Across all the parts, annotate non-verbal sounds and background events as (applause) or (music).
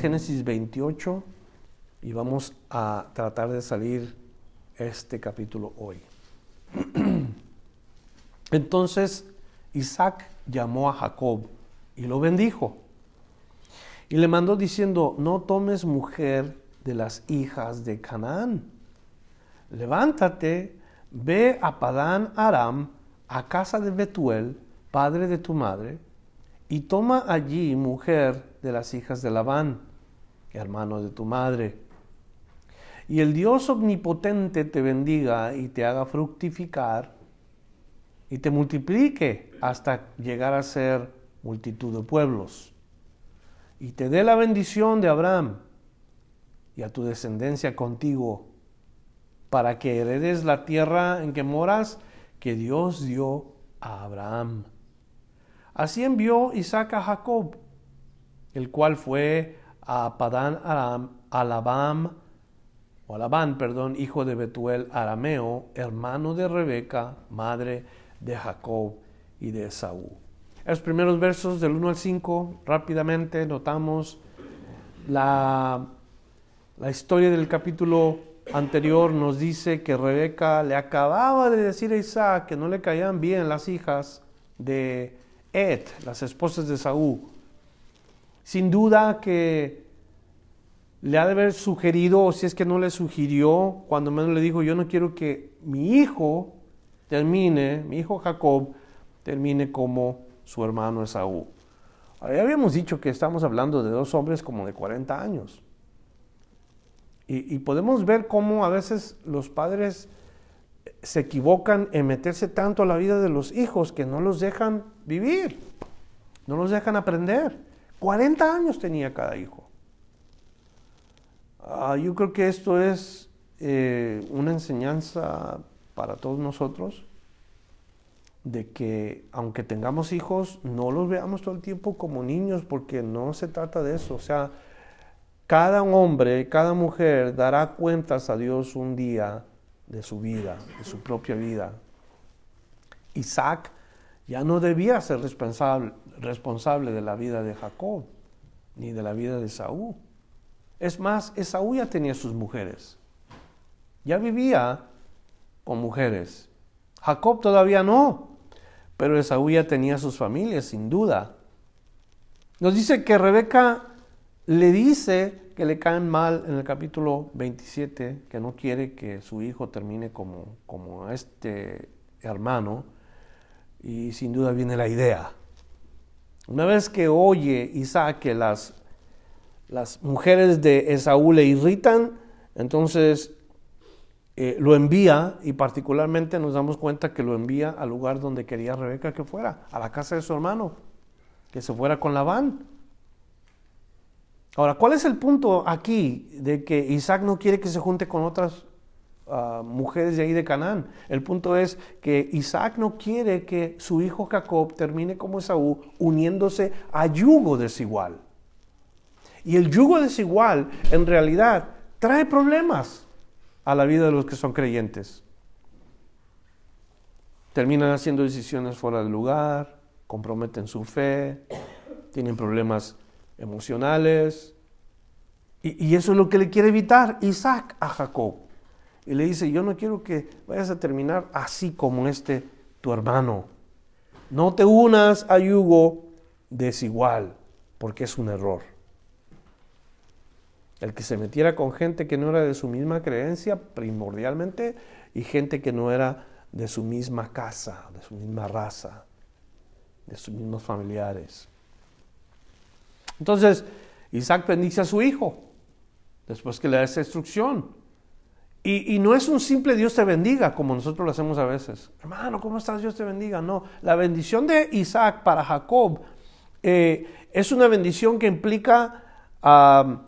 Génesis 28 y vamos a tratar de salir este capítulo hoy. (clears throat) Entonces Isaac llamó a Jacob y lo bendijo. Y le mandó diciendo, no tomes mujer de las hijas de Canaán. Levántate, ve a Padán Aram, a casa de Betuel, padre de tu madre, y toma allí mujer de las hijas de Labán, hermano de tu madre. Y el Dios omnipotente te bendiga y te haga fructificar y te multiplique hasta llegar a ser multitud de pueblos. Y te dé la bendición de Abraham y a tu descendencia contigo, para que heredes la tierra en que moras, que Dios dio a Abraham. Así envió Isaac a Jacob, el cual fue a Padán Aram, a Labán, o Labán, perdón, hijo de Betuel arameo, hermano de Rebeca, madre de Jacob y de Esaú. Los primeros versos del 1 al 5, rápidamente notamos la, la historia del capítulo anterior nos dice que Rebeca le acababa de decir a Isaac que no le caían bien las hijas de Ed, las esposas de Saúl. Sin duda que le ha de haber sugerido, o si es que no le sugirió, cuando menos le dijo, yo no quiero que mi hijo termine, mi hijo Jacob, termine como su hermano Esaú. Ya habíamos dicho que estamos hablando de dos hombres como de 40 años. Y, y, podemos ver cómo a veces los padres se equivocan en meterse tanto a la vida de los hijos que no los dejan vivir, no los dejan aprender. 40 años tenía cada hijo. Uh, yo creo que esto es eh, una enseñanza para todos nosotros de que aunque tengamos hijos, no los veamos todo el tiempo como niños, porque no se trata de eso. O sea, cada hombre, cada mujer dará cuentas a Dios un día de su vida, de su propia vida. Isaac ya no debía ser responsable, responsable de la vida de Jacob, ni de la vida de Saúl. Es más, Esaú ya tenía sus mujeres. Ya vivía con mujeres. Jacob todavía no, pero Esaú ya tenía sus familias, sin duda. Nos dice que Rebeca le dice que le caen mal en el capítulo 27, que no quiere que su hijo termine como, como este hermano, y sin duda viene la idea. Una vez que oye Isaac que las las mujeres de Esaú le irritan, entonces eh, lo envía y particularmente nos damos cuenta que lo envía al lugar donde quería Rebeca que fuera, a la casa de su hermano, que se fuera con Labán. Ahora, ¿cuál es el punto aquí de que Isaac no quiere que se junte con otras mujeres de ahí de Canaán? El punto es que Isaac no quiere que su hijo Jacob termine como Esaú uniéndose a yugo desigual. Y el yugo desigual en realidad trae problemas a la vida de los que son creyentes. Terminan haciendo decisiones fuera del lugar, comprometen su fe, tienen problemas emocionales. Y, eso es lo que le quiere evitar Isaac a Jacob. Y le dice, yo no quiero que vayas a terminar así como este tu hermano. No te unas a yugo desigual, porque es un error. El que se metiera con gente que no era de su misma creencia primordialmente y gente que no era de su misma casa, de su misma raza, de sus mismos familiares. Entonces, Isaac bendice a su hijo después que le da esa instrucción. Y, no es un simple Dios te bendiga como nosotros lo hacemos a veces. Hermano, ¿cómo estás? Dios te bendiga. No, la bendición de Isaac para Jacob eh, es una bendición que implica ah,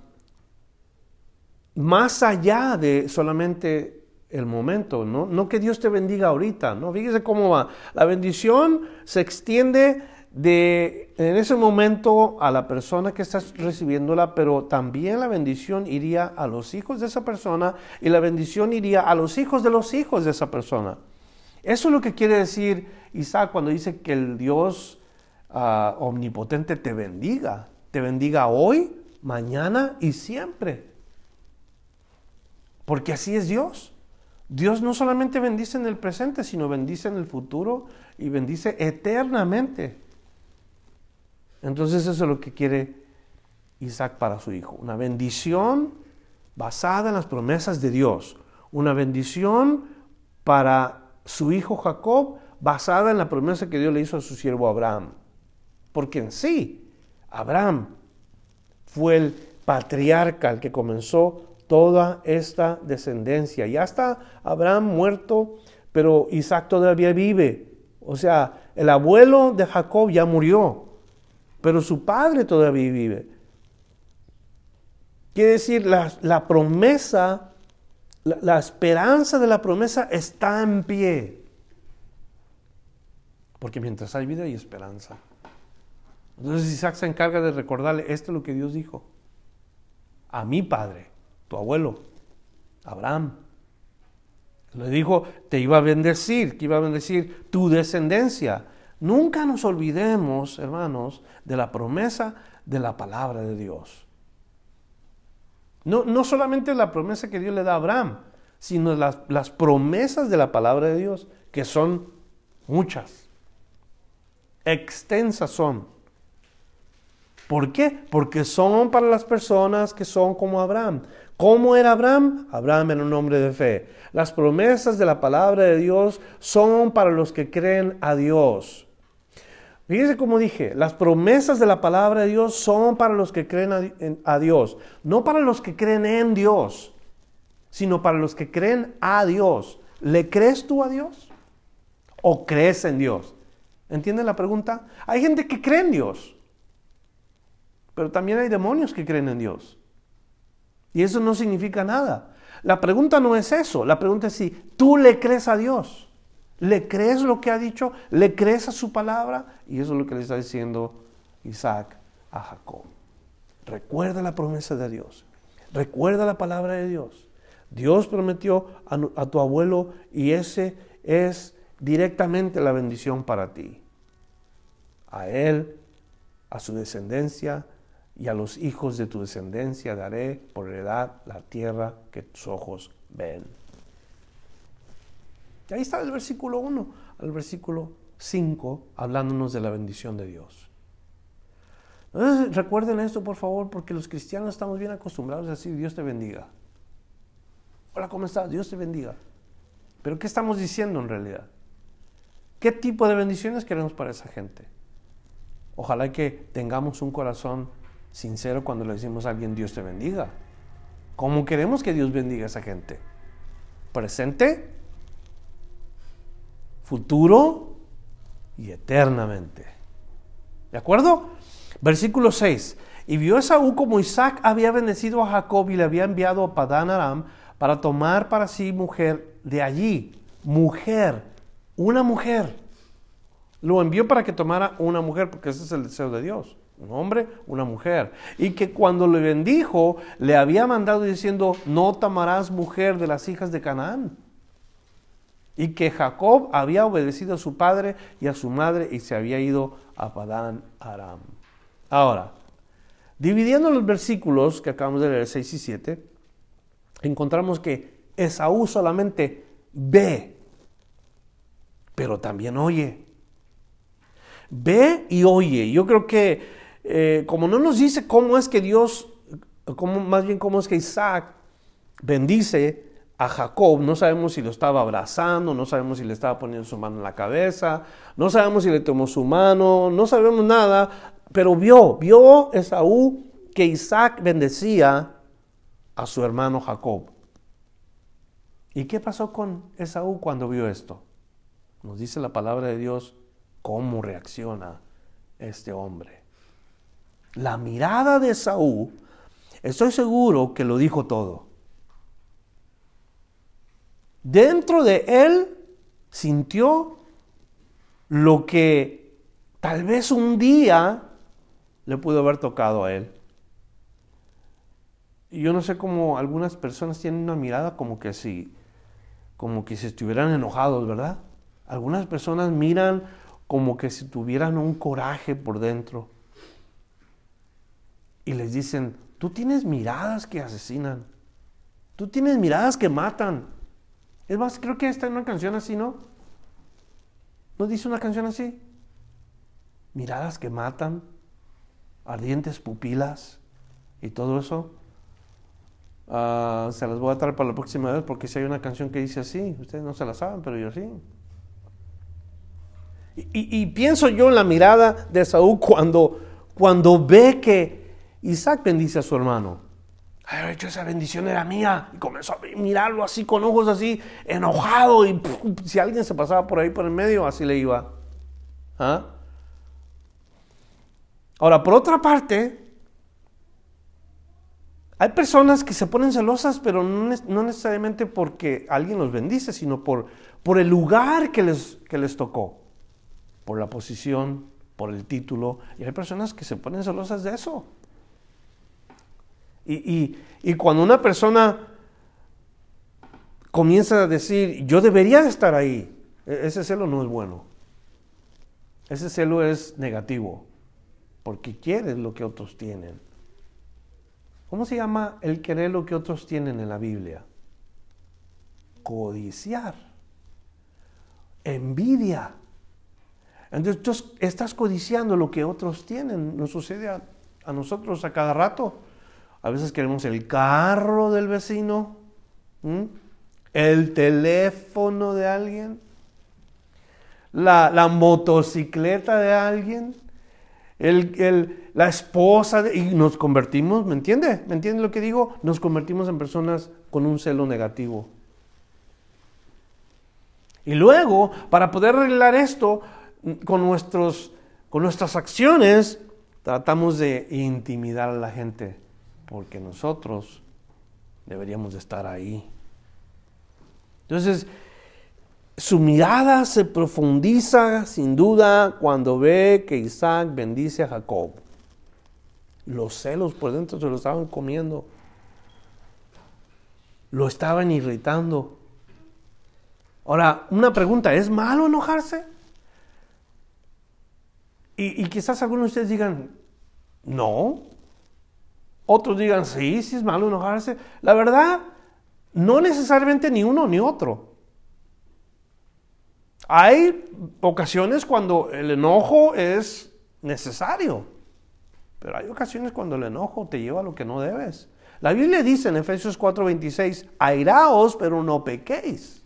más allá de solamente el momento, ¿no? No que Dios te bendiga ahorita, ¿no? Fíjese cómo va. La bendición se extiende de en ese momento a la persona que está recibiéndola, pero también la bendición iría a los hijos de esa persona y la bendición iría a los hijos de los hijos de esa persona. Eso es lo que quiere decir Isaac cuando dice que el Dios ah, omnipotente te bendiga, te bendiga hoy, mañana y siempre. Porque así es Dios. Dios no solamente bendice en el presente, sino bendice en el futuro y bendice eternamente. Entonces eso es lo que quiere Isaac para su hijo. Una bendición basada en las promesas de Dios. Una bendición para su hijo Jacob basada en la promesa que Dios le hizo a su siervo Abraham. Porque en sí, Abraham fue el patriarca, el que comenzó toda esta descendencia. Ya está Abraham muerto, pero Isaac todavía vive. O sea, el abuelo de Jacob ya murió, pero su padre todavía vive. Quiere decir, la, promesa, la, la esperanza de la promesa está en pie. Porque mientras hay vida hay esperanza. Entonces Isaac se encarga de recordarle, esto es lo que Dios dijo. A mi padre, tu abuelo, Abraham. Le dijo, te iba a bendecir, que iba a bendecir tu descendencia. Nunca nos olvidemos, hermanos, de la promesa de la palabra de Dios. No, no solamente la promesa que Dios le da a Abraham, sino las, las promesas de la palabra de Dios, que son muchas, extensas son. ¿Por qué? Porque son para las personas que son como Abraham. ¿Cómo era Abraham? Abraham era un hombre de fe. Las promesas de la palabra de Dios son para los que creen a Dios. Fíjense como dije, las promesas de la palabra de Dios son para los que creen a, Dios, no para los que creen en Dios, sino para los que creen a Dios. ¿Le crees tú a Dios? ¿O crees en Dios? ¿Entienden la pregunta? Hay gente que cree en Dios, pero también hay demonios que creen en Dios. Y eso no significa nada. La pregunta no es eso, la pregunta es si tú le crees a Dios. ¿Le crees lo que ha dicho? ¿Le crees a su palabra? Y eso es lo que le está diciendo Isaac a Jacob. Recuerda la promesa de Dios. Recuerda la palabra de Dios. Dios prometió a, tu abuelo y ese es directamente la bendición para ti. A él, a su descendencia y a los hijos de tu descendencia daré por heredad la tierra que tus ojos ven ahí está el versículo 1 al versículo 5 hablándonos de la bendición de Dios. Entonces, recuerden esto, por favor, porque los cristianos estamos bien acostumbrados a decir Dios te bendiga. Hola, ¿cómo estás? Dios te bendiga. Pero ¿qué estamos diciendo en realidad? ¿Qué tipo de bendiciones queremos para esa gente? Ojalá que tengamos un corazón sincero cuando le decimos a alguien Dios te bendiga. ¿Cómo queremos que Dios bendiga a esa gente? ¿Presente? Futuro y eternamente. ¿De acuerdo? Versículo 6. Y vio Esaú como Isaac había bendecido a Jacob y le había enviado a Padán Aram para tomar para sí mujer de allí. Mujer, una mujer. Lo envió para que tomara una mujer, porque ese es el deseo de Dios. Un hombre, una mujer. Y que cuando le bendijo, le había mandado diciendo, no tomarás mujer de las hijas de Canaán y que Jacob había obedecido a su padre y a su madre y se había ido a Padán Aram. Ahora, dividiendo los versículos que acabamos de leer, 6 y 7, encontramos que Esaú solamente ve, pero también oye. Ve y oye. Yo creo que, eh, como no nos dice cómo es que Dios, más bien cómo es que Isaac bendice a Jacob, no sabemos si lo estaba abrazando, no sabemos si le estaba poniendo su mano en la cabeza, no sabemos si le tomó su mano, no sabemos nada, pero vio, vio Esaú que Isaac bendecía a su hermano Jacob. ¿Y qué pasó con Esaú cuando vio esto? Nos dice la palabra de Dios cómo reacciona este hombre. la mirada de Saúl, estoy seguro que lo dijo todo. Dentro de él sintió lo que tal vez un día le pudo haber tocado a él. Y yo no sé cómo algunas personas tienen una mirada como que si, como que si estuvieran enojados, ¿verdad? Algunas personas miran como que si tuvieran un coraje por dentro. Y les dicen, tú tienes miradas que asesinan. Tú tienes miradas que matan. Es más, creo que esta es una canción así, ¿no? ¿No dice una canción así? Miradas que matan, ardientes pupilas y todo eso. Ah, se las voy a traer para la próxima vez porque si hay una canción que dice así, ustedes no se la saben, pero yo sí. Y, pienso yo en la mirada de Saúl cuando, cuando ve que Isaac bendice a su hermano. Ay, hecho esa bendición era mía. Y comenzó a mirarlo así con ojos así, enojado. Y si alguien se pasaba por ahí por el medio, así le iba. ¿Ah? Ahora, por otra parte, hay personas que se ponen celosas, pero no, necesariamente porque alguien los bendice, sino por, por el lugar que les, que les tocó, por la posición, por el título. Y hay personas que se ponen celosas de eso. Y, y cuando una persona comienza a decir, yo debería de estar ahí, e-, ese celo no es bueno. Ese celo es negativo, porque quieres lo que otros tienen. ¿Cómo se llama el querer lo que otros tienen en la Biblia? Codiciar. Envidia. Entonces tú estás codiciando lo que otros tienen. Nos sucede a, nosotros a cada rato. A veces queremos el carro del vecino, el teléfono de alguien, la, motocicleta de alguien, la esposa, y nos convertimos, ¿me entiende? ¿Me entiende lo que digo? Nos convertimos en personas con un celo negativo. Y luego, para poder arreglar esto, con, nuestros, con nuestras acciones, tratamos de intimidar a la gente, porque nosotros deberíamos de estar ahí. Entonces, su mirada se profundiza sin duda cuando ve que Isaac bendice a Jacob. Los celos por dentro se lo estaban comiendo. Lo estaban irritando. Ahora, una pregunta, ¿es malo enojarse? Y, quizás algunos de ustedes digan, no. Otros digan, sí, sí es malo enojarse. La verdad, no necesariamente ni uno ni otro. Hay ocasiones cuando el enojo es necesario, pero hay ocasiones cuando el enojo te lleva a lo que no debes. La Biblia dice en Efesios 4:26, airaos, pero no pequéis.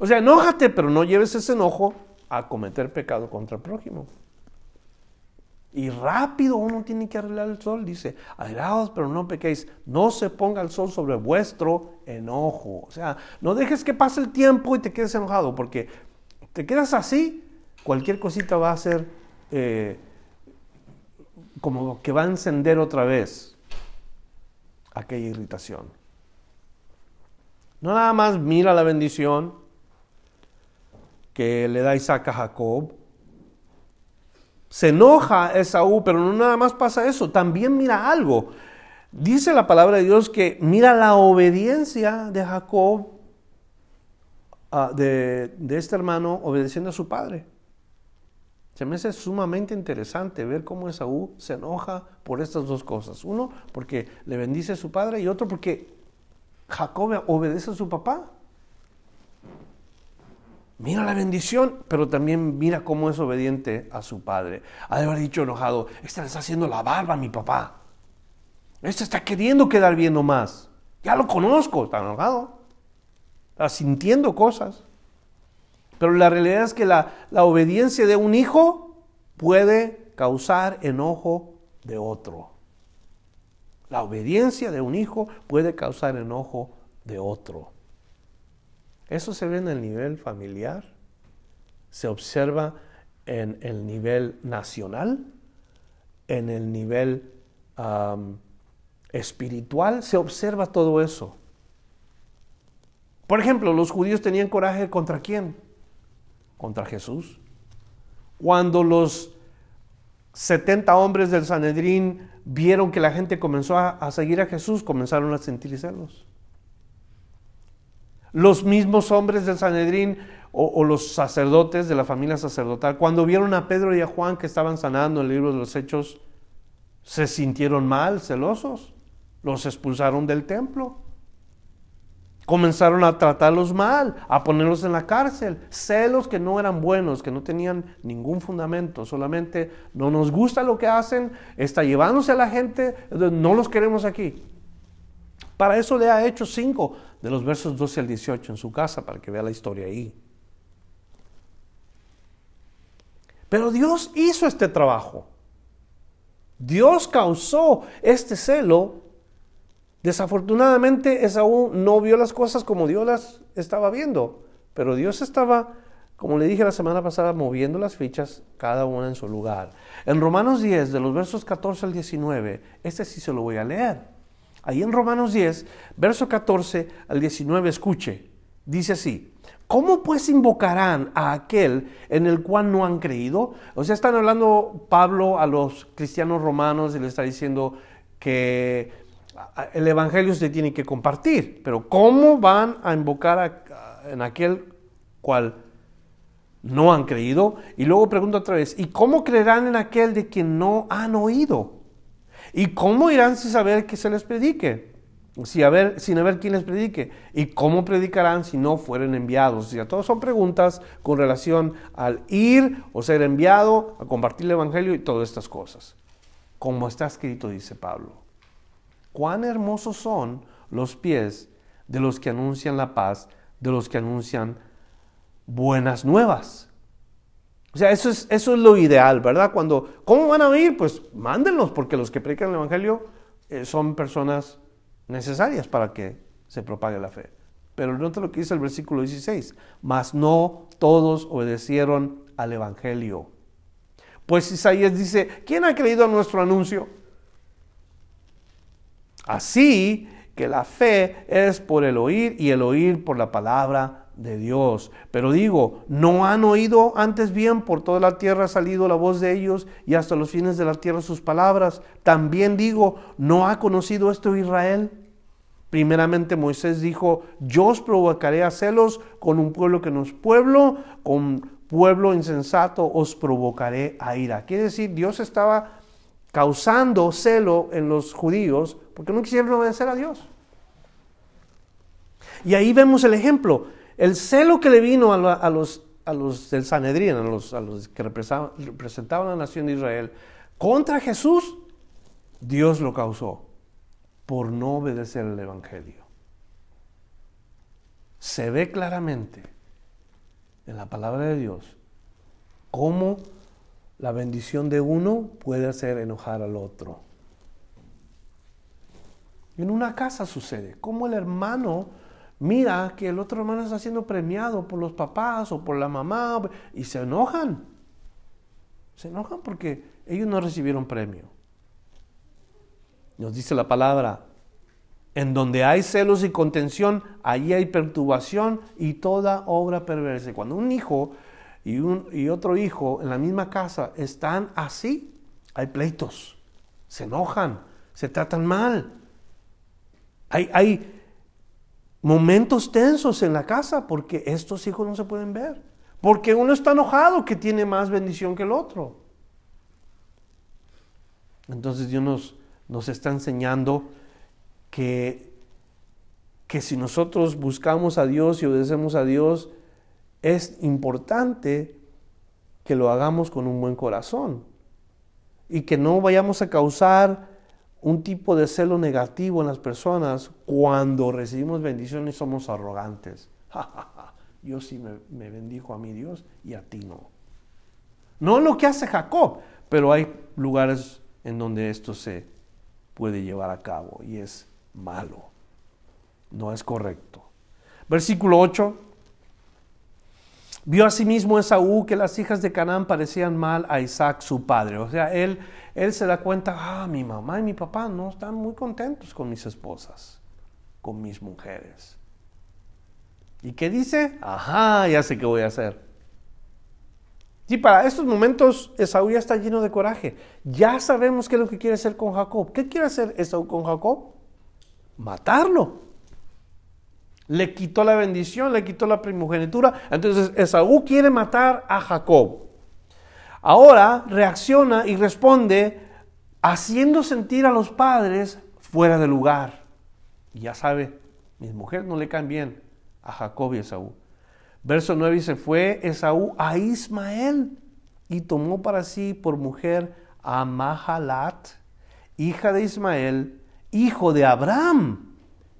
O sea, enójate, pero no lleves ese enojo a cometer pecado contra el prójimo. Y rápido uno tiene que arreglar el sol. Dice, airaos, pero no pequéis. No se ponga el sol sobre vuestro enojo. O sea, no dejes que pase el tiempo y te quedes enojado, porque te quedas así, cualquier cosita va a ser eh, como que va a encender otra vez aquella irritación. No nada más mira la bendición que le da Isaac a Jacob, se enoja Esaú, pero no nada más pasa eso, también mira algo. Dice la palabra de Dios que mira la obediencia de Jacob, ah, de, de este hermano, obedeciendo a su padre. Se me hace sumamente interesante ver cómo Esaú se enoja por estas dos cosas. Uno, porque le bendice a su padre y otro, porque Jacob obedece a su papá. Mira la bendición, pero también mira cómo es obediente a su padre. Ha de haber dicho enojado, este le está haciendo la barba a mi papá. Este está queriendo quedar viendo más. Ya lo conozco, está enojado. Está sintiendo cosas. Pero la realidad es que la, la obediencia de un hijo puede causar enojo de otro. La obediencia de un hijo puede causar enojo de otro. Eso se ve en el nivel familiar, se observa en el nivel nacional en el nivel espiritual se observa todo eso. Por ejemplo, los judíos tenían coraje contra quién? Contra Jesús. Cuando los 70 hombres del Sanedrín vieron que la gente comenzó a, seguir a Jesús, comenzaron a sentir celos. Los mismos hombres del Sanedrín o, los sacerdotes de la familia sacerdotal, cuando vieron a Pedro y a Juan que estaban sanando en el libro de los Hechos, se sintieron mal, celosos, los expulsaron del templo. Comenzaron a tratarlos mal, a ponerlos en la cárcel. Celos que no eran buenos, que no tenían ningún fundamento. Solamente no nos gusta lo que hacen, está llevándose a la gente, no los queremos aquí. Para eso le ha hecho cinco de los versos 12 al 18 en su casa, para que vea la historia ahí. Pero Dios hizo este trabajo. Dios causó este celo Desafortunadamente Esaú no vio las cosas como Dios las estaba viendo, pero Dios estaba, como le dije la semana pasada, moviendo las fichas cada una en su lugar. En Romanos 10, de los versos 14 al 19, este sí se lo voy a leer. Ahí en Romanos 10, verso 14 al 19, escuche, dice así, ¿Cómo pues invocarán a aquel en el cual no han creído? O sea, están hablando Pablo a los cristianos romanos y le está diciendo que el Evangelio se tiene que compartir, pero ¿cómo van a invocar en aquel cual no han creído? Y luego pregunto otra vez, ¿y cómo creerán en aquel de quien no han oído? ¿Y cómo irán sin saber que se les predique? sin haber, quien les predique. ¿Y cómo predicarán si no fueren enviados? O sea, son preguntas con relación al ir o ser enviado, a compartir el Evangelio y todas estas cosas. Como está escrito, dice Pablo cuán hermosos son los pies de los que anuncian la paz, de los que anuncian buenas nuevas. O sea, eso es, eso es lo ideal, ¿verdad? Cuando, ¿cómo van a oír? Pues mándenlos, porque los que predican el Evangelio eh, son personas necesarias para que se propague la fe. Pero nota lo que dice el versículo 16, mas no todos obedecieron al Evangelio. Pues Isaías dice, ¿quién ha creído a nuestro anuncio? Así que la fe es por el oír y el oír por la palabra de Dios. Pero digo, ¿no han oído antes bien? Por toda la tierra ha salido la voz de ellos y hasta los fines de la tierra sus palabras. También digo, ¿no ha conocido esto Israel? Primeramente Moisés dijo, yo os provocaré a celos con un pueblo que no es pueblo, con pueblo insensato os provocaré a ira. Quiere decir, Dios estaba causando celo en los judíos porque no quisieron obedecer a Dios. Y ahí vemos el ejemplo, el celo que le vino a, los, a los del Sanedrín, a los, a los que representaban a la nación de Israel, contra Jesús, Dios lo causó por no obedecer el Evangelio. Se ve claramente en la palabra de Dios cómo la bendición de uno puede hacer enojar al otro. En una casa sucede, como el hermano mira que el otro hermano está siendo premiado por los papás o por la mamá y se enojan. Se enojan porque ellos no recibieron premio. Nos dice la palabra, en donde hay celos y contención, allí hay perturbación y toda obra perversa. Cuando un hijo y, un, y otro hijo en la misma casa están así, hay pleitos, se enojan, se tratan mal. Hay, hay momentos tensos en la casa porque estos hijos no se pueden ver. Porque uno está enojado que tiene más bendición que el otro. Entonces Dios nos, nos está enseñando que, que si nosotros buscamos a Dios y obedecemos a Dios, es importante que lo hagamos con un buen corazón y que no vayamos a causar un tipo de celo negativo en las personas cuando recibimos bendiciones somos arrogantes. (laughs) Yo sí me, me, bendijo a mi Dios y a ti no. No lo que hace Jacob, pero hay lugares en donde esto se puede llevar a cabo y es malo. No es correcto. Versículo 8. Vio asimismo Esaú que las hijas de Canaán parecían mal a Isaac su padre. O sea, él, él se da cuenta, ah, mi mamá y mi papá no están muy contentos con mis esposas, con mis mujeres. ¿Y qué dice? Ajá, ya sé qué voy a hacer. Y para estos momentos Esaú ya está lleno de coraje. Ya sabemos qué es lo que quiere hacer con Jacob. ¿Qué quiere hacer Esaú con Jacob? Matarlo. Le quitó la bendición, le quitó la primogenitura. Entonces Esaú quiere matar a Jacob. Ahora reacciona y responde haciendo sentir a los padres fuera de lugar. Y ya sabe, mis mujeres no le caen bien a Jacob y Esaú. Verso 9 dice, fue Esaú a Ismael y tomó para sí por mujer a Mahalat, hija de Ismael, hijo de Abraham,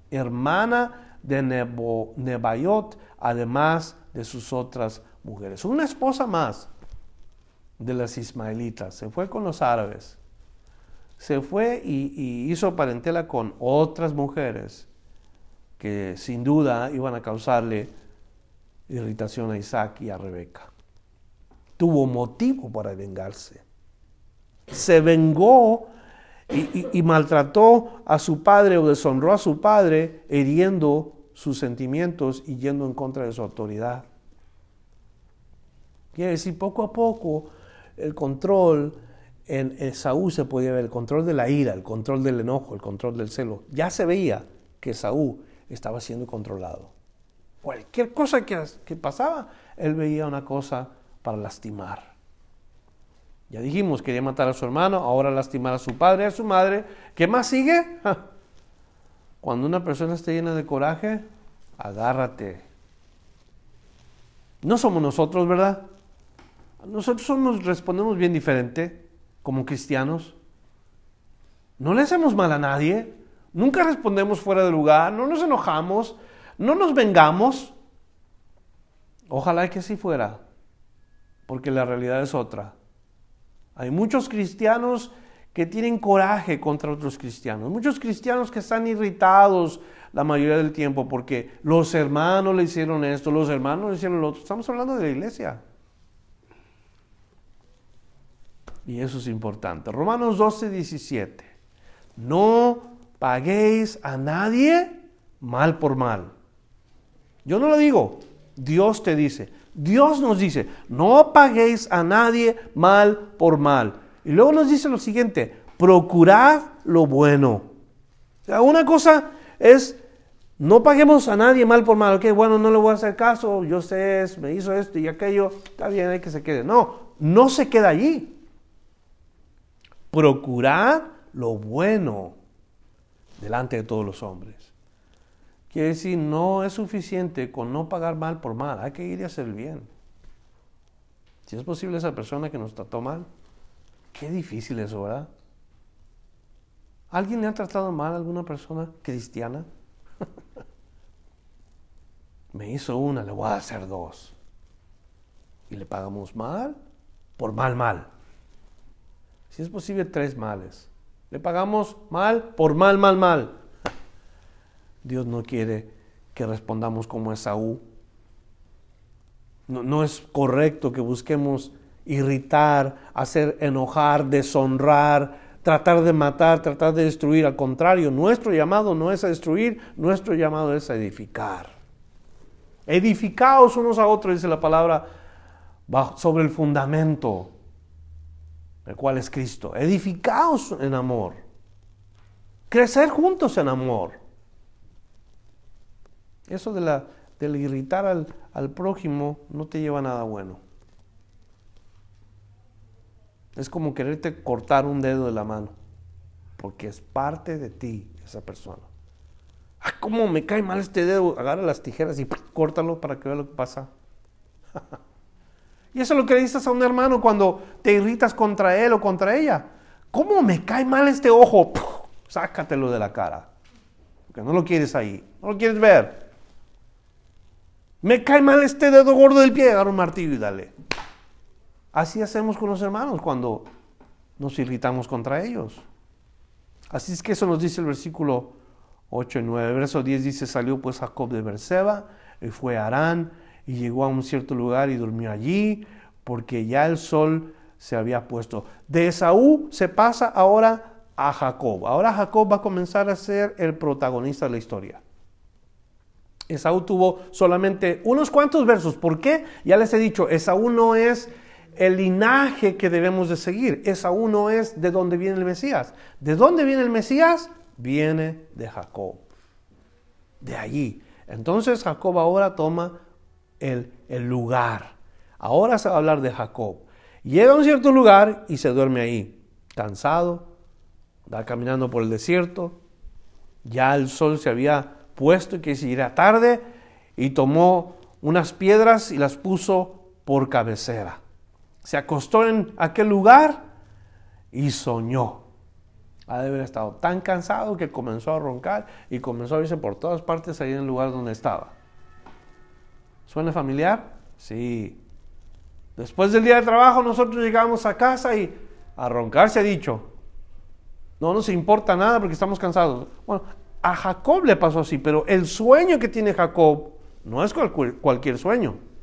hermana de Nebo, además de sus otras mujeres. Una esposa más de las ismaelitas. Se fue con los árabes. Se fue y, y hizo parentela con otras mujeres que sin duda iban a causarle irritación a Isaac y a Rebeca. Tuvo motivo para vengarse. Se vengó y, maltrató a su padre o deshonró a su padre, hiriendo sus sentimientos y yendo en contra de su autoridad. Quiere decir, poco a poco el control en Esaú se podía ver, el control de la ira, el control del enojo, el control del celo. Ya se veía que Esaú estaba siendo controlado. Cualquier cosa que, pasaba, él veía una cosa para lastimar. Ya dijimos, quería matar a su hermano, ahora lastimar a su padre a su madre. ¿Qué más sigue? Cuando una persona está llena de coraje, agárrate. No somos nosotros, ¿verdad? Nosotros somos, respondemos bien diferente como cristianos. No le hacemos mal a nadie. Nunca respondemos fuera de lugar, no nos enojamos, no nos vengamos. Ojalá que así fuera, porque la realidad es otra. Hay muchos cristianos que tienen coraje contra otros cristianos, muchos cristianos que están irritados la mayoría del tiempo porque los hermanos le hicieron esto, los hermanos le hicieron lo otro. Estamos hablando de la iglesia. Y eso es importante. Romanos 12, 17. No paguéis a nadie mal por mal. Yo no lo digo, Dios te dice. Dios nos dice, no paguéis a nadie mal por mal. Y luego nos dice lo siguiente, procurad lo bueno. Una cosa es, no paguemos a nadie mal por mal. Ok, bueno, no le voy a hacer caso, yo sé, me hizo esto y aquello, está bien, hay que se quede. No, no se queda allí. Procurad lo bueno delante de todos los hombres. Quiere decir, no es suficiente con no pagar mal por mal, hay que ir y hacer bien. Si es posible esa persona que nos trató mal, qué difícil eso, ¿verdad? ¿Alguien le ha tratado mal a alguna persona cristiana? (laughs) Me hizo una, le voy a hacer dos. Y le pagamos mal por mal, mal. Si es posible, tres males. Le pagamos mal por mal, mal, mal. (laughs) Dios no quiere que respondamos como Esaú. No, no es correcto que busquemos irritar, hacer enojar, deshonrar, tratar de matar, tratar de destruir. Al contrario, nuestro llamado no es a destruir, nuestro llamado es a edificar. Edificaos unos a otros, dice la palabra, sobre el fundamento, el cual es Cristo. Edificaos en amor. Crecer juntos en amor. Eso de la, del irritar al, al prójimo no te lleva a nada bueno. Es como quererte cortar un dedo de la mano, porque es parte de ti esa persona. ¡Ay, cómo me cae mal este dedo! Agarra las tijeras y córtalo para que vea lo que pasa. (laughs) y eso es lo que le dices a un hermano cuando te irritas contra él o contra ella. ¿Cómo me cae mal este ojo? (laughs) Sácatelo de la cara, porque no lo quieres ahí, no lo quieres ver. Me cae mal este dedo gordo del pie, agarra un martillo y dale. Así hacemos con los hermanos cuando nos irritamos contra ellos. Así es que eso nos dice el versículo 8 y 9. Verso 10 dice, salió pues Jacob de Berseba y fue a Arán y llegó a un cierto lugar y durmió allí porque ya el sol se había puesto. De Esaú se pasa ahora a Jacob. Ahora Jacob va a comenzar a ser el protagonista de la historia. Esaú tuvo solamente unos cuantos versos. ¿Por qué? Ya les he dicho, Esaú no es el linaje que debemos de seguir. Esaú no es de dónde viene el Mesías. ¿De dónde viene el Mesías? Viene de Jacob. De allí. Entonces Jacob ahora toma el, el lugar. Ahora se va a hablar de Jacob. Llega a un cierto lugar y se duerme ahí, cansado, va caminando por el desierto. Ya el sol se había puesto y que si era tarde y tomó unas piedras y las puso por cabecera. Se acostó en aquel lugar y soñó. Ha de haber estado tan cansado que comenzó a roncar y comenzó a irse por todas partes ahí en el lugar donde estaba. ¿Suena familiar? Sí. Después del día de trabajo nosotros llegamos a casa y a roncar se ha dicho. No nos importa nada porque estamos cansados. Bueno, a Jacob le pasó así, pero el sueño que tiene Jacob no es cualquier sueño.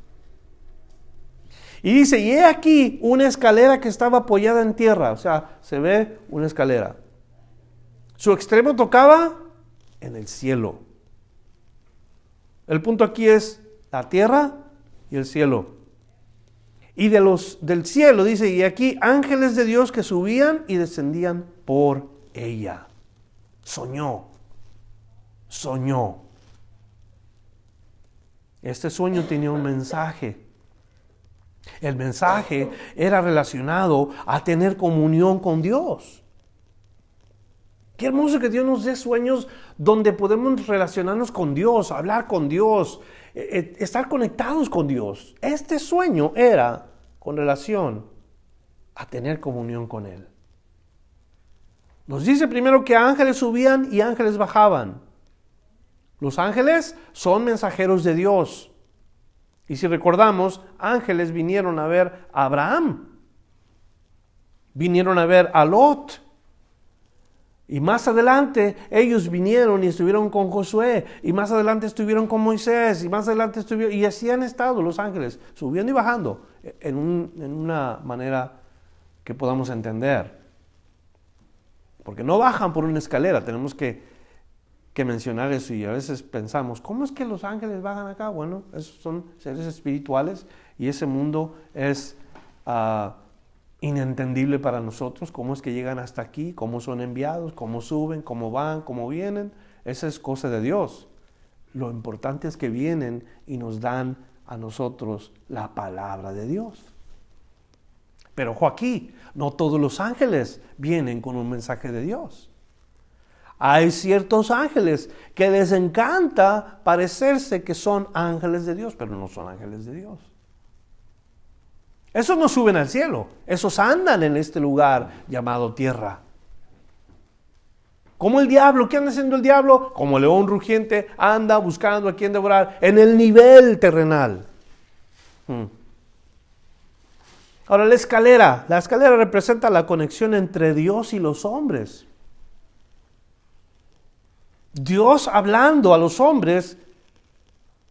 Y dice, y he aquí una escalera que estaba apoyada en tierra, o sea, se ve una escalera. Su extremo tocaba en el cielo. El punto aquí es la tierra y el cielo. Y de los del cielo dice, y aquí ángeles de Dios que subían y descendían por ella. Soñó, soñó. Este sueño tenía un mensaje. El mensaje era relacionado a tener comunión con Dios. Qué hermoso que Dios nos dé sueños donde podemos relacionarnos con Dios, hablar con Dios, eh, eh, estar conectados con Dios. Este sueño era con relación a tener comunión con Él. Nos dice primero que ángeles subían y ángeles bajaban. Los ángeles son mensajeros de Dios. Y si recordamos, ángeles vinieron a ver a Abraham, vinieron a ver a Lot, y más adelante ellos vinieron y estuvieron con Josué, y más adelante estuvieron con Moisés, y más adelante estuvieron, y así han estado los ángeles, subiendo y bajando, en, en una manera que podamos entender. Porque no bajan por una escalera, tenemos que, que, mencionar eso y a veces pensamos, ¿cómo es que los ángeles bajan acá? Bueno, esos son seres espirituales y ese mundo es... Uh, inentendible para nosotros, cómo es que llegan hasta aquí, cómo son enviados, cómo suben, cómo van, cómo vienen. Esa es cosa de Dios. Lo importante es que vienen y nos dan a nosotros la palabra de Dios. Pero ojo aquí, no todos los ángeles vienen con un mensaje de Dios. Hay ciertos ángeles que les encanta parecerse que son ángeles de Dios, pero no son ángeles de Dios. Esos no suben al cielo, esos andan en este lugar llamado tierra. Como el diablo, ¿qué anda haciendo el diablo? Como león rugiente, anda buscando a quien devorar en el nivel terrenal. Hmm. Ahora la escalera, la escalera representa la conexión entre Dios y los hombres. Dios hablando a los hombres,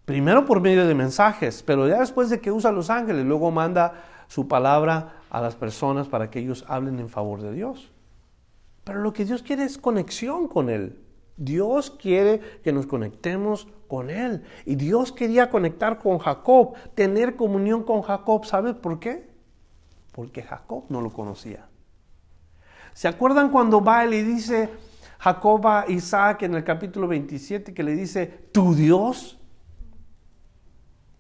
primero por medio de mensajes, pero ya después de que usa los ángeles, luego manda su palabra a las personas para que ellos hablen en favor de Dios. Pero lo que Dios quiere es conexión con Él. Dios quiere que nos conectemos con Él. Y Dios quería conectar con Jacob, tener comunión con Jacob. ¿Sabe por qué? Porque Jacob no lo conocía. ¿Se acuerdan cuando va y dice Jacob a Isaac en el capítulo 27 que le dice, tu Dios?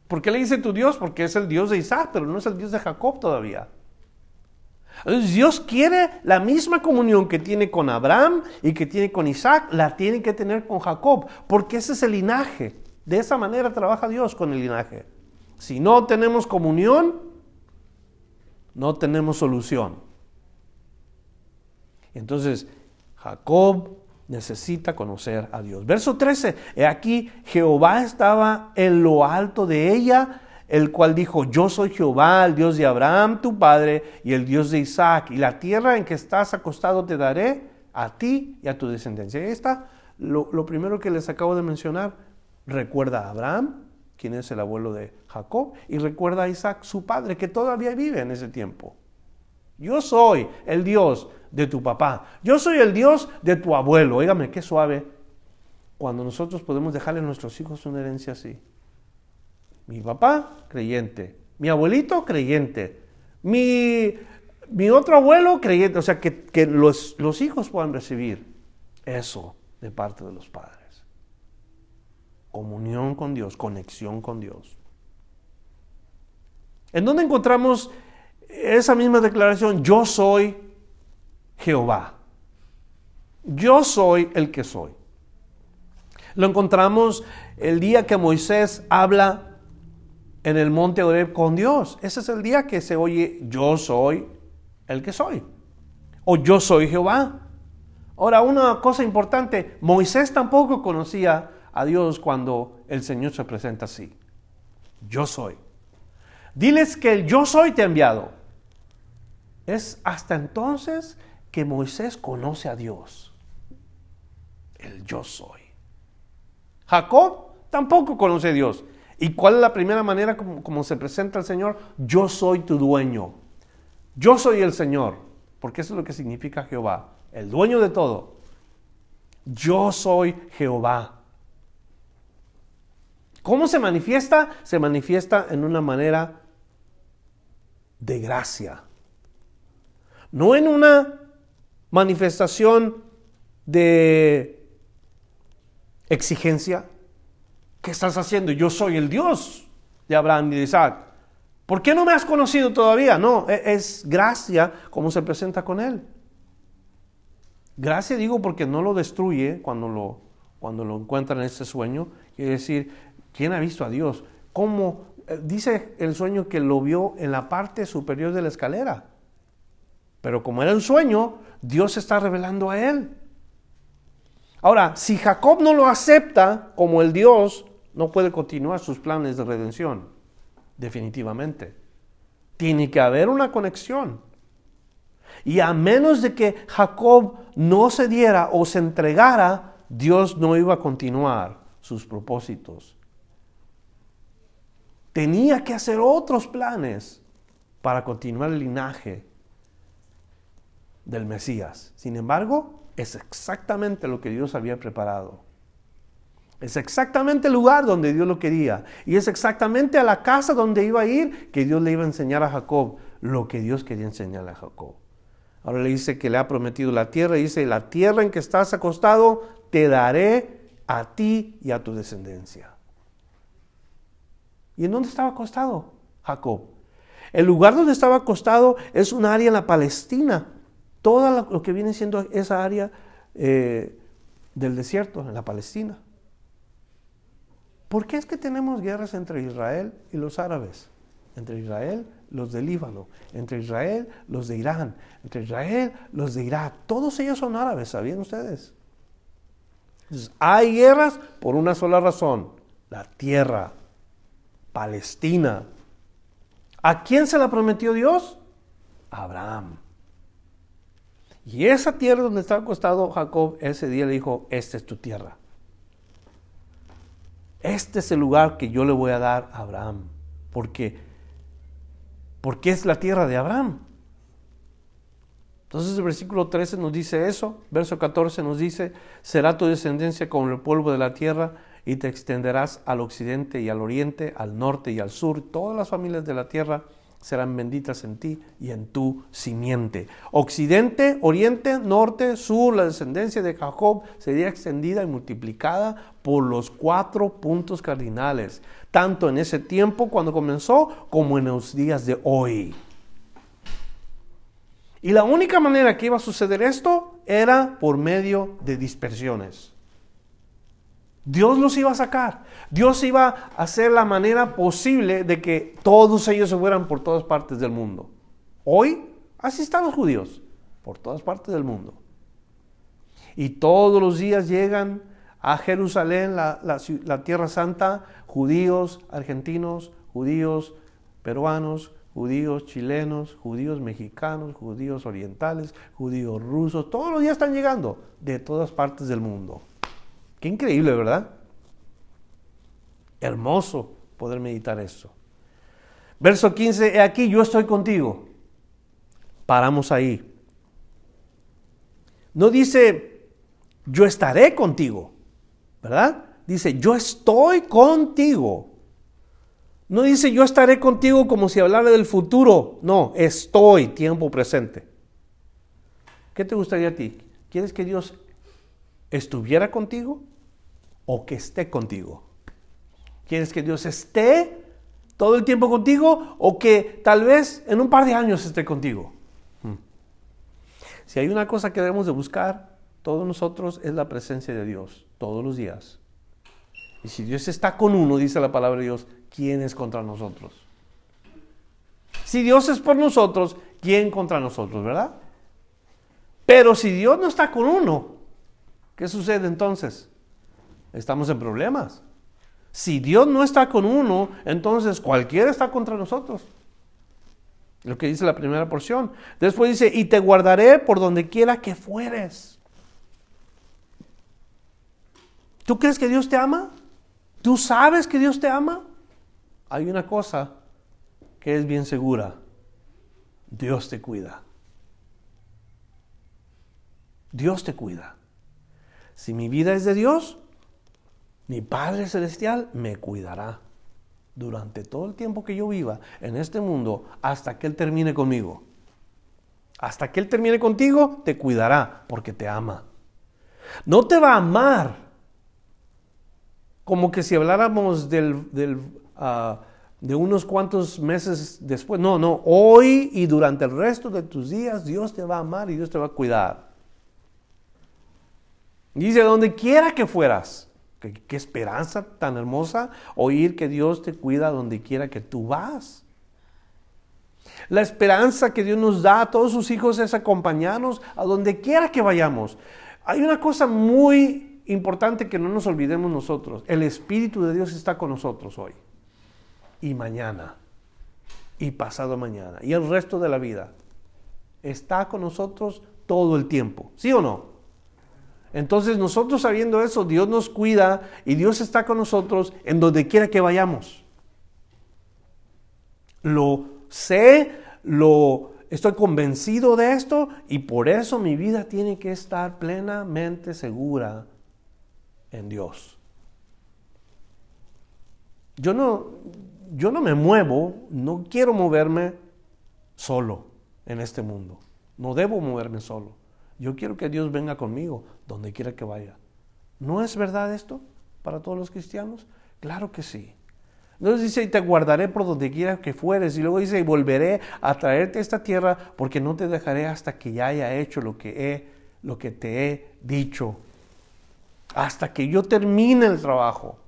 ¿Por qué le dice tu Dios? Porque es el Dios de Isaac, pero no es el Dios de Jacob todavía. Dios quiere la misma comunión que tiene con Abraham y que tiene con Isaac, la tiene que tener con Jacob, porque ese es el linaje. De esa manera trabaja Dios con el linaje. Si no tenemos comunión, no tenemos solución. Entonces, Jacob necesita conocer a Dios. Verso 13, he aquí Jehová estaba en lo alto de ella, el cual dijo, yo soy Jehová, el Dios de Abraham, tu padre, y el Dios de Isaac, y la tierra en que estás acostado te daré a ti y a tu descendencia. Ahí está lo, lo primero que les acabo de mencionar. Recuerda a Abraham, quien es el abuelo de Jacob, y recuerda a Isaac, su padre, que todavía vive en ese tiempo. Yo soy el Dios de tu papá. Yo soy el Dios de tu abuelo. Óigame, qué suave cuando nosotros podemos dejarle a nuestros hijos una herencia así. Mi papá, creyente. Mi abuelito, creyente. Mi, mi otro abuelo, creyente. O sea, que, que los, los hijos puedan recibir eso de parte de los padres. Comunión con Dios, conexión con Dios. ¿En dónde encontramos esa misma declaración? Yo soy Jehová. Yo soy el que soy. Lo encontramos el día que Moisés habla en el monte Oreb con Dios. Ese es el día que se oye yo soy el que soy. O yo soy Jehová. Ahora, una cosa importante, Moisés tampoco conocía a Dios cuando el Señor se presenta así. Yo soy. Diles que el yo soy te ha enviado. Es hasta entonces que Moisés conoce a Dios. El yo soy. Jacob tampoco conoce a Dios. ¿Y cuál es la primera manera como, se presenta el Señor? Yo soy tu dueño. Yo soy el Señor. Porque eso es lo que significa Jehová. El dueño de todo. Yo soy Jehová. ¿Cómo se manifiesta? Se manifiesta en una manera de gracia. No en una manifestación de exigencia. ¿Qué estás haciendo? Yo soy el Dios de Abraham y de Isaac. ¿Por qué no me has conocido todavía? No, e-, es gracia como se presenta con él. Gracia digo porque no lo destruye cuando lo, cuando lo encuentra en este sueño. Quiere decir, ¿quién ha visto a Dios? ¿Cómo? Eh, dice el sueño que lo vio en la parte superior de la escalera. Pero como era un sueño, Dios se está revelando a él. Ahora, si Jacob no lo acepta como el Dios, no puede continuar sus planes de redención. Definitivamente. Tiene que haber una conexión. Y a menos de que Jacob no se diera o se entregara, Dios no iba a continuar sus propósitos. Tenía que hacer otros planes para continuar el linaje del Mesías. Sin embargo, es exactamente lo que Dios había preparado. Es exactamente el lugar donde Dios lo quería. Y es exactamente a la casa donde iba a ir que Dios le iba a enseñar a Jacob lo que Dios quería enseñarle a Jacob. Ahora le dice que le ha prometido la tierra. Y dice, la tierra en que estás acostado te daré a ti y a tu descendencia. ¿Y en dónde estaba acostado Jacob? El lugar donde estaba acostado es un área en la Palestina todo lo que viene siendo esa área eh, del desierto, en la Palestina. ¿Por qué es que tenemos guerras entre Israel y los árabes? Entre Israel, los de Líbano, entre Israel, los de Irán, entre Israel, los de Irak. Todos ellos son árabes, ¿sabían ustedes? hay guerras por una sola razón, la tierra, Palestina. ¿A quién se la prometió Dios? Abraham. Y esa tierra donde estaba acostado Jacob, ese día le dijo, esta es tu tierra. Este es el lugar que yo le voy a dar a Abraham. Porque, porque es la tierra de Abraham. Entonces el versículo 13 nos dice eso, verso 14 nos dice, será tu descendencia como el polvo de la tierra y te extenderás al occidente y al oriente, al norte y al sur, todas las familias de la tierra serán benditas en ti y en tu simiente. Occidente, oriente, norte, sur, la descendencia de Jacob sería extendida y multiplicada por los cuatro puntos cardinales, tanto en ese tiempo cuando comenzó como en los días de hoy. Y la única manera que iba a suceder esto era por medio de dispersiones. Dios los iba a sacar. Dios iba a hacer la manera posible de que todos ellos se fueran por todas partes del mundo. Hoy, así están los judíos, por todas partes del mundo. Y todos los días llegan a Jerusalén, la, la tierra santa, judíos argentinos, judíos peruanos, judíos chilenos, judíos mexicanos, judíos orientales, judíos rusos, todos los días están llegando de todas partes del mundo. Qué increíble, ¿verdad? Hermoso poder meditar eso. Verso 15, he aquí yo estoy contigo. Paramos ahí. No dice, yo estaré contigo, ¿verdad? Dice, yo estoy contigo. No dice, yo estaré contigo como si hablara del futuro. No, estoy, tiempo presente. ¿Qué te gustaría a ti? ¿Quieres que Dios estuviera contigo o que esté contigo? ¿Quieres que Dios esté todo el tiempo contigo o que tal vez en un par de años esté contigo? Hmm. Si hay una cosa que debemos de buscar todos nosotros es la presencia de Dios todos los días. Y si Dios está con uno, dice la palabra de Dios, ¿quién es contra nosotros? Si Dios es por nosotros, ¿quién contra nosotros, verdad? Pero si Dios no está con uno, ¿qué sucede entonces? Estamos en problemas. Si Dios no está con uno, entonces cualquiera está contra nosotros. Lo que dice la primera porción. Después dice, y te guardaré por donde quiera que fueres. ¿Tú crees que Dios te ama? ¿Tú sabes que Dios te ama? Hay una cosa que es bien segura. Dios te cuida. Dios te cuida. Si mi vida es de Dios, mi Padre Celestial me cuidará durante todo el tiempo que yo viva en este mundo hasta que Él termine conmigo. Hasta que Él termine contigo, te cuidará porque te ama. No te va a amar como que si habláramos ah, de unos cuantos meses después. No, no, hoy y durante el resto de tus días Dios te va a amar y Dios te va a cuidar. Dice, donde quiera que fueras, qué, esperanza tan hermosa oír que Dios te cuida donde quiera que tú vas. La esperanza que Dios nos da a todos sus hijos es acompañarnos a donde quiera que vayamos. Hay una cosa muy importante que no nos olvidemos nosotros. El Espíritu de Dios está con nosotros hoy y mañana y pasado mañana y el resto de la vida. Está con nosotros todo el tiempo. ¿Sí o no? Entonces nosotros sabiendo eso, Dios nos cuida y Dios está con nosotros en donde quiera que vayamos. Lo sé, lo estoy convencido de esto y por eso mi vida tiene que estar plenamente segura en Dios. Yo no, yo no me muevo, no quiero moverme solo en este mundo. No debo moverme solo. Yo quiero que Dios venga conmigo donde quiera que vaya. ¿No es verdad esto para todos los cristianos? Claro que sí. Entonces dice, y te guardaré por donde quiera que fueres. Y luego dice, y volveré a traerte a esta tierra porque no te dejaré hasta que ya haya hecho lo que, he, lo que te he dicho. Hasta que yo termine el trabajo.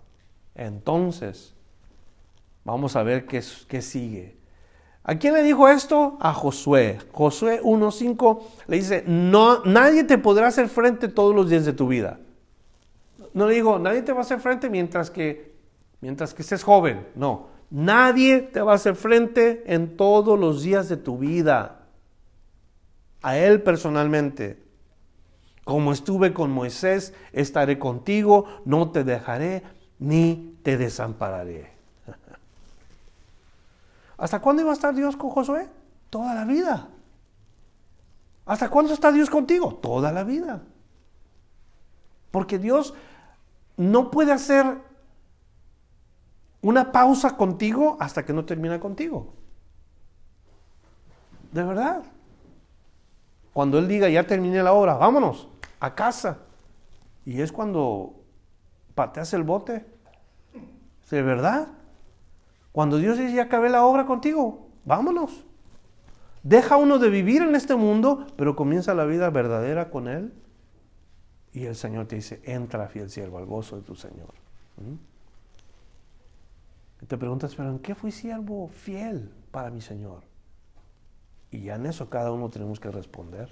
Entonces, vamos a ver qué, qué sigue. ¿A quién le dijo esto? A Josué. Josué 1.5 le dice, no, nadie te podrá hacer frente todos los días de tu vida. No le digo, nadie te va a hacer frente mientras que, mientras que estés joven. No, nadie te va a hacer frente en todos los días de tu vida. A Él personalmente. Como estuve con Moisés, estaré contigo, no te dejaré ni te desampararé. ¿Hasta cuándo iba a estar Dios con Josué? Toda la vida. ¿Hasta cuándo está Dios contigo? Toda la vida. Porque Dios no puede hacer una pausa contigo hasta que no termina contigo. De verdad. Cuando Él diga, ya terminé la obra, vámonos a casa. Y es cuando pateas el bote. ¿De verdad? Cuando Dios dice, ya acabé la obra contigo, vámonos. Deja uno de vivir en este mundo, pero comienza la vida verdadera con Él. Y el Señor te dice, entra fiel siervo al gozo de tu Señor. ¿Mm? Y te preguntas, pero ¿en qué fui siervo fiel para mi Señor? Y ya en eso cada uno tenemos que responder.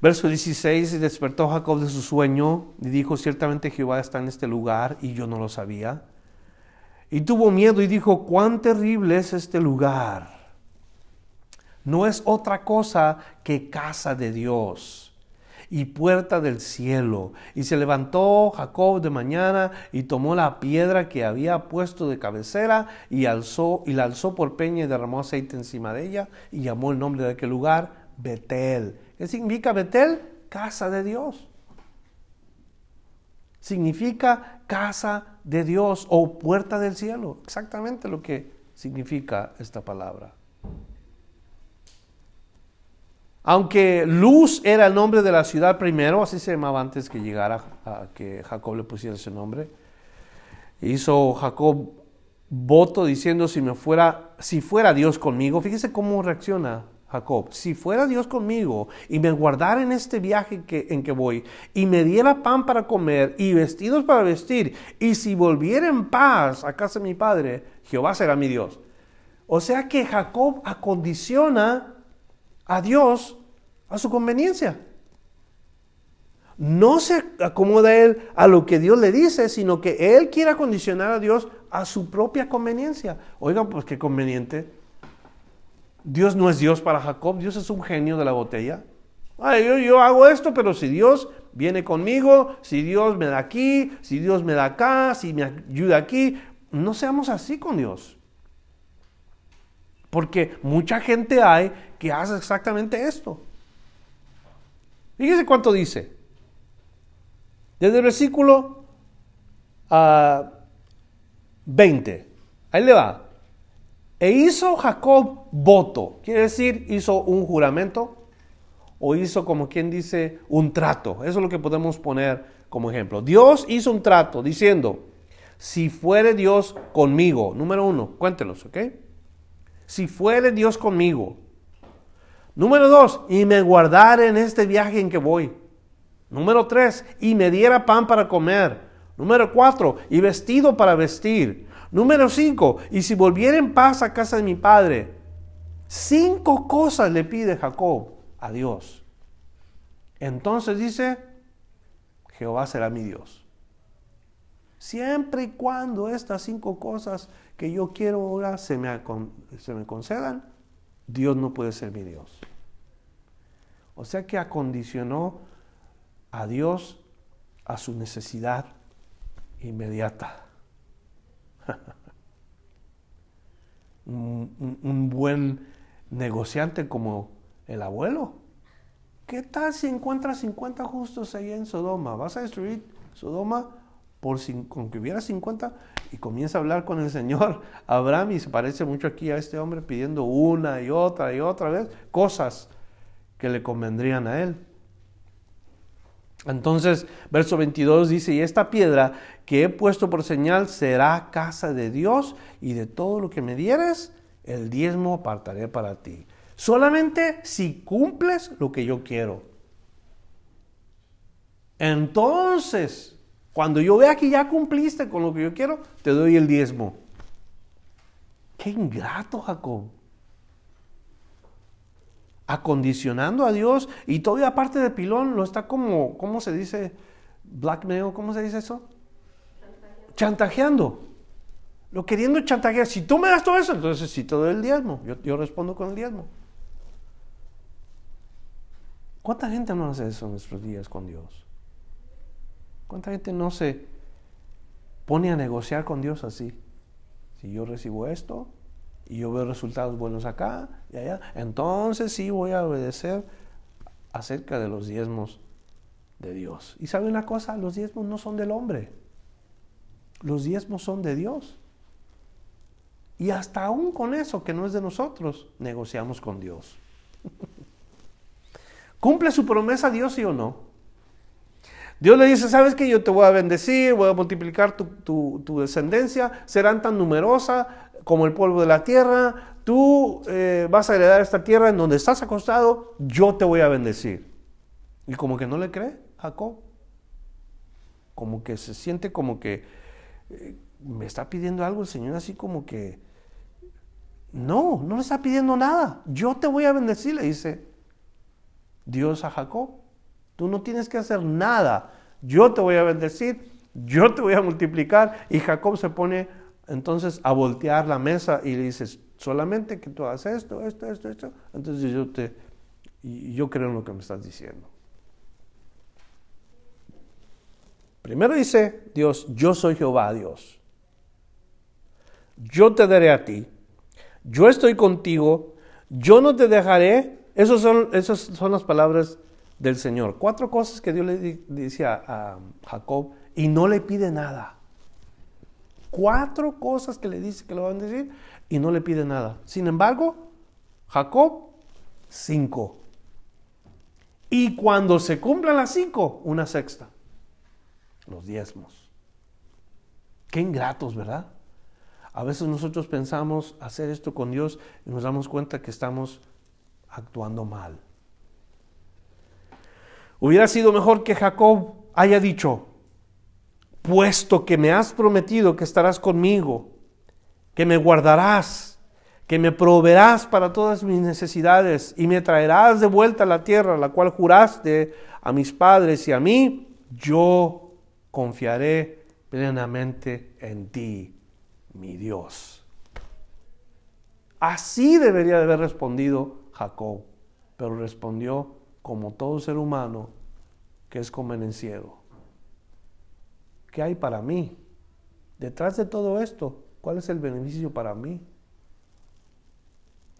Verso 16, despertó Jacob de su sueño y dijo, ciertamente Jehová está en este lugar y yo no lo sabía. Y tuvo miedo y dijo, cuán terrible es este lugar. No es otra cosa que casa de Dios. y puerta del cielo. Y se levantó Jacob de mañana y tomó la piedra que había puesto de cabecera y alzó y la alzó por peña y derramó aceite encima de ella y llamó el nombre de aquel lugar Betel. ¿Qué significa Betel? Casa de Dios. Significa casa de Dios o puerta del cielo. Exactamente lo que significa esta palabra. Aunque Luz era el nombre de la ciudad primero, así se llamaba antes que llegara a que Jacob le pusiera ese nombre. Hizo Jacob voto diciendo si me fuera, si fuera Dios conmigo. Fíjese cómo reacciona Jacob. Si fuera Dios conmigo y me guardara en este viaje en que voy y me diera pan para comer y vestidos para vestir y si volviera en paz a casa de mi padre, Jehová será mi Dios. O sea que Jacob acondiciona a Dios a su conveniencia. No se acomoda él a lo que Dios le dice, sino que él quiere acondicionar a Dios a su propia conveniencia. Oigan, pues qué conveniente. Dios no es Dios para Jacob, Dios es un genio de la botella. Ay, yo, yo hago esto, pero si Dios viene conmigo, si Dios me da aquí, si Dios me da acá, si me ayuda aquí, no seamos así con Dios. Porque mucha gente hay que hace exactamente esto. Fíjese cuánto dice. Desde el versículo 20. Ah, Ahí le va. E hizo Jacob voto. Quiere decir, hizo un juramento o hizo como quien dice un trato. Eso es lo que podemos poner como ejemplo. Dios hizo un trato diciendo, si fuere Dios conmigo, número uno, cuéntelos, ¿ok? si fuere Dios conmigo. Número dos, y me guardara en este viaje en que voy. Número tres, y me diera pan para comer. Número cuatro, y vestido para vestir. Número cinco, y si volviera en paz a casa de mi padre. Cinco cosas le pide Jacob a Dios. Entonces dice, Jehová será mi Dios. Siempre y cuando estas cinco cosas que yo quiero ahora se me, se me concedan, Dios no puede ser mi Dios. O sea que acondicionó a Dios a su necesidad inmediata. (laughs) un, buen negociante como el abuelo. ¿Qué tal si encuentras 50 justos ahí en Sodoma? ¿Vas a destruir Sodoma? por con que hubiera 50 y comienza a hablar con el Señor (laughs) Abraham y se parece mucho aquí a este hombre pidiendo una y otra y otra vez cosas que le convendrían a él. Entonces, verso 22 dice, y esta piedra que he puesto por señal será casa de Dios y de todo lo que me dieres, el diezmo apartaré para ti. Solamente si cumples lo que yo quiero. Entonces, cuando yo vea que ya cumpliste con lo que yo quiero, te doy el diezmo. Qué ingrato, Jacob. Acondicionando a Dios y todavía aparte de pilón lo está como, ¿cómo se dice? Blackmail, ¿cómo se dice eso? Chantajeando. chantajeando. Lo queriendo chantajear. Si tú me das todo eso, entonces sí te doy el diezmo. Yo, yo respondo con el diezmo. ¿Cuánta gente no hace eso en nuestros días con Dios? ¿Cuánta gente no se pone a negociar con Dios así? Si yo recibo esto y yo veo resultados buenos acá y allá, entonces sí voy a obedecer acerca de los diezmos de Dios. Y sabe una cosa, los diezmos no son del hombre, los diezmos son de Dios. Y hasta aún con eso que no es de nosotros, negociamos con Dios. (laughs) ¿Cumple su promesa Dios sí o no? Dios le dice, ¿sabes que Yo te voy a bendecir, voy a multiplicar tu, descendencia, serán tan numerosa como el polvo de la tierra, tú eh, vas a heredar esta tierra en donde estás acostado, yo te voy a bendecir. Y como que no le cree Jacob, como que se siente como que eh, me está pidiendo algo el Señor así como que, no, no le está pidiendo nada, yo te voy a bendecir, le dice Dios a Jacob. Tú no tienes que hacer nada. Yo te voy a bendecir, yo te voy a multiplicar. Y Jacob se pone entonces a voltear la mesa y le dices, solamente que tú hagas esto, esto, esto, esto. Entonces yo te, yo creo en lo que me estás diciendo. Primero dice Dios, yo soy Jehová Dios. Yo te daré a ti. Yo estoy contigo. Yo no te dejaré. Esas son, esas son las palabras del Señor. Cuatro cosas que Dios le dice a, Jacob y no le pide nada. Cuatro cosas que le dice que le van a decir y no le pide nada. Sin embargo, Jacob, cinco. Y cuando se cumplan las cinco, una sexta. Los diezmos. Qué ingratos, ¿verdad? A veces nosotros pensamos hacer esto con Dios y nos damos cuenta que estamos actuando mal. Hubiera sido mejor que Jacob haya dicho, puesto que me has prometido que estarás conmigo, que me guardarás, que me proveerás para todas mis necesidades y me traerás de vuelta a la tierra, la cual juraste a mis padres y a mí, yo confiaré plenamente en ti, mi Dios. Así debería de haber respondido Jacob, pero respondió como todo ser humano que es convenenciero. ¿Qué hay para mí? Detrás de todo esto, ¿cuál es el beneficio para mí?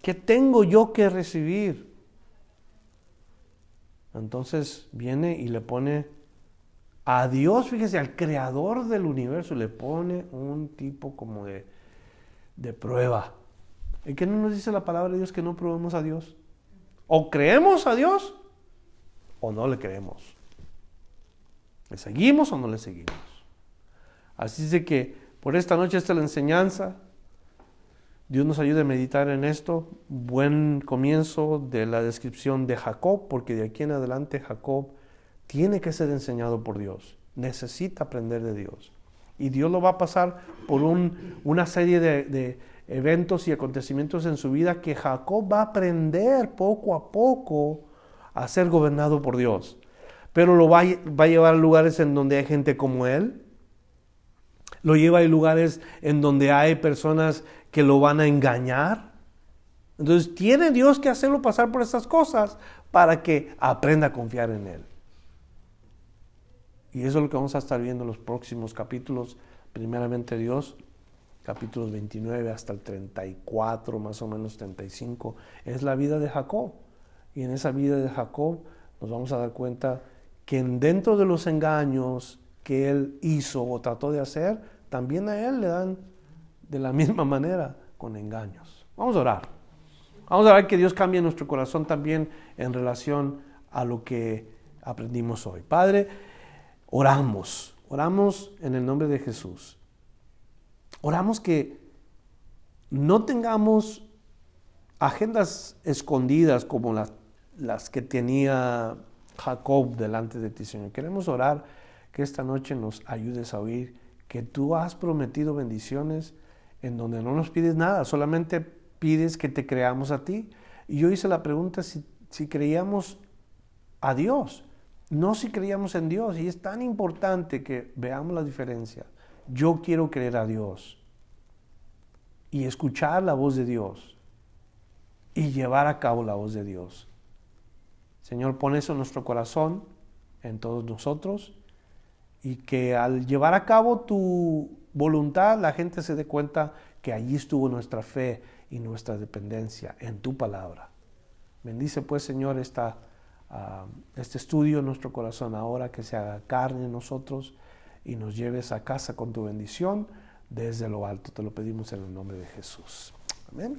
¿Qué tengo yo que recibir? Entonces viene y le pone a Dios, fíjese, al creador del universo, le pone un tipo como de, de prueba. ¿Y qué no nos dice la palabra de Dios que no probemos a Dios? O creemos a Dios o no le creemos. ¿Le seguimos o no le seguimos? Así es de que por esta noche esta es la enseñanza. Dios nos ayude a meditar en esto. Buen comienzo de la descripción de Jacob, porque de aquí en adelante Jacob tiene que ser enseñado por Dios. Necesita aprender de Dios. Y Dios lo va a pasar por una serie de eventos y acontecimientos en su vida que Jacob va a aprender poco a poco a ser gobernado por Dios. Pero lo va a, va a llevar a lugares en donde hay gente como él. Lo lleva a lugares en donde hay personas que lo van a engañar. Entonces tiene Dios que hacerlo pasar por estas cosas para que aprenda a confiar en Él. Y eso es lo que vamos a estar viendo en los próximos capítulos. Primeramente Dios, capítulos 29 hasta el 34, más o menos 35, es la vida de Jacob. Y en esa vida de Jacob nos vamos a dar cuenta que dentro de los engaños que él hizo o trató de hacer, también a él le dan de la (laughs) misma manera con engaños. Vamos a orar. Vamos a ver que Dios cambie nuestro corazón también en relación a lo que aprendimos hoy. Padre, oramos, oramos en el nombre de Jesús. Oramos que no tengamos agendas escondidas como las las que tenía Jacob delante de ti, Señor. Queremos orar que esta noche nos ayudes a oír que tú has prometido bendiciones en donde no nos pides nada, solamente pides que te creamos a ti. Y yo hice la pregunta si, si creíamos a Dios, no si creíamos en Dios. Y es tan importante que veamos la diferencia. Yo quiero creer a Dios y escuchar la voz de Dios y llevar a cabo la voz de Dios. Señor, pon eso en nuestro corazón, en todos nosotros, y que al llevar a cabo tu voluntad, la gente se dé cuenta que allí estuvo nuestra fe y nuestra dependencia en tu palabra. Bendice pues, Señor, esta, ah, este estudio en nuestro corazón ahora, que se haga carne en nosotros y nos lleves a casa con tu bendición desde lo alto. Te lo pedimos en el nombre de Jesús. Amén.